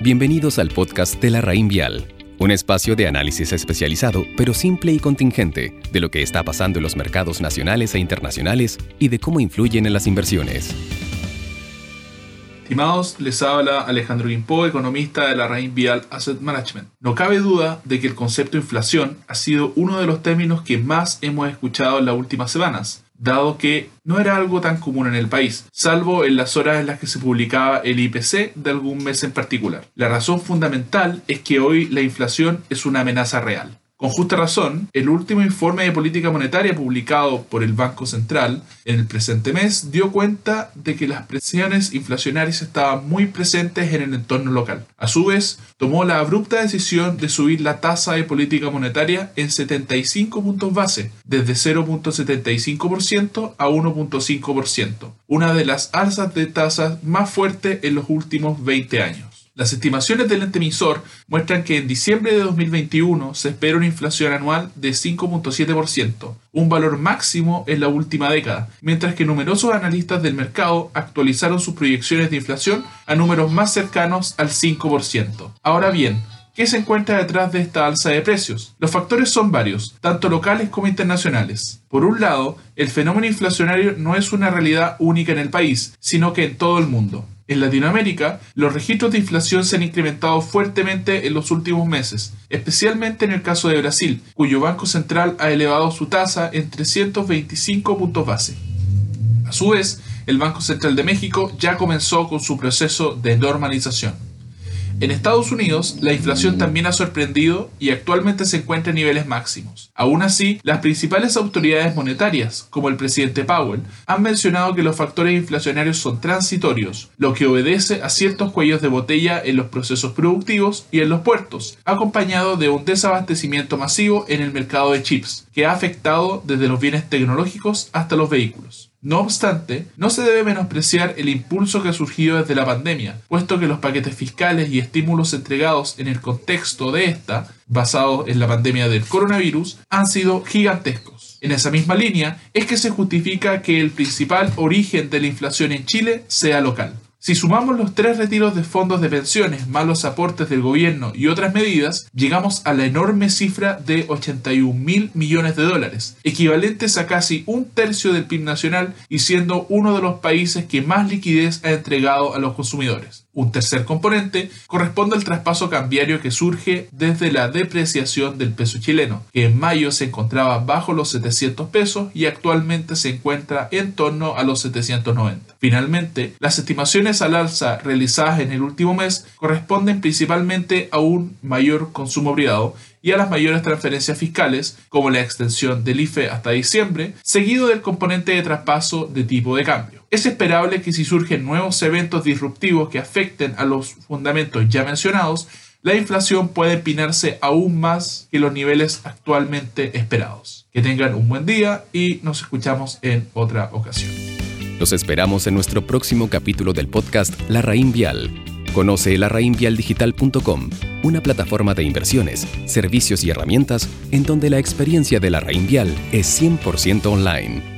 Bienvenidos al podcast de la Raín Vial, un espacio de análisis especializado, pero simple y contingente, de lo que está pasando en los mercados nacionales e internacionales y de cómo influyen en las inversiones. Estimados, les habla Alejandro Guimpo, economista de la Raín Vial Asset Management. No cabe duda de que el concepto inflación ha sido uno de los términos que más hemos escuchado en las últimas semanas dado que no era algo tan común en el país, salvo en las horas en las que se publicaba el IPC de algún mes en particular. La razón fundamental es que hoy la inflación es una amenaza real. Con justa razón, el último informe de política monetaria publicado por el Banco Central en el presente mes dio cuenta de que las presiones inflacionarias estaban muy presentes en el entorno local. A su vez, tomó la abrupta decisión de subir la tasa de política monetaria en 75 puntos base, desde 0.75% a 1.5%, una de las alzas de tasas más fuertes en los últimos 20 años. Las estimaciones del ente emisor muestran que en diciembre de 2021 se espera una inflación anual de 5.7%, un valor máximo en la última década, mientras que numerosos analistas del mercado actualizaron sus proyecciones de inflación a números más cercanos al 5%. Ahora bien, ¿Qué se encuentra detrás de esta alza de precios? Los factores son varios, tanto locales como internacionales. Por un lado, el fenómeno inflacionario no es una realidad única en el país, sino que en todo el mundo. En Latinoamérica, los registros de inflación se han incrementado fuertemente en los últimos meses, especialmente en el caso de Brasil, cuyo Banco Central ha elevado su tasa en 325 puntos base. A su vez, el Banco Central de México ya comenzó con su proceso de normalización. En Estados Unidos, la inflación también ha sorprendido y actualmente se encuentra en niveles máximos. Aún así, las principales autoridades monetarias, como el presidente Powell, han mencionado que los factores inflacionarios son transitorios, lo que obedece a ciertos cuellos de botella en los procesos productivos y en los puertos, acompañado de un desabastecimiento masivo en el mercado de chips, que ha afectado desde los bienes tecnológicos hasta los vehículos. No obstante, no se debe menospreciar el impulso que ha surgido desde la pandemia, puesto que los paquetes fiscales y estímulos entregados en el contexto de esta, basados en la pandemia del coronavirus, han sido gigantescos. En esa misma línea es que se justifica que el principal origen de la inflación en Chile sea local. Si sumamos los tres retiros de fondos de pensiones más los aportes del gobierno y otras medidas, llegamos a la enorme cifra de 81 mil millones de dólares, equivalentes a casi un tercio del PIB nacional y siendo uno de los países que más liquidez ha entregado a los consumidores. Un tercer componente corresponde al traspaso cambiario que surge desde la depreciación del peso chileno, que en mayo se encontraba bajo los 700 pesos y actualmente se encuentra en torno a los 790. Finalmente, las estimaciones al alza realizadas en el último mes corresponden principalmente a un mayor consumo privado y a las mayores transferencias fiscales, como la extensión del IFE hasta diciembre, seguido del componente de traspaso de tipo de cambio. Es esperable que si surgen nuevos eventos disruptivos que afecten a los fundamentos ya mencionados, la inflación puede empinarse aún más que los niveles actualmente esperados. Que tengan un buen día y nos escuchamos en otra ocasión. Los esperamos en nuestro próximo capítulo del podcast La Raín Vial Conoce larraínvialdigital.com, una plataforma de inversiones, servicios y herramientas en donde la experiencia de la Raín Vial es 100% online.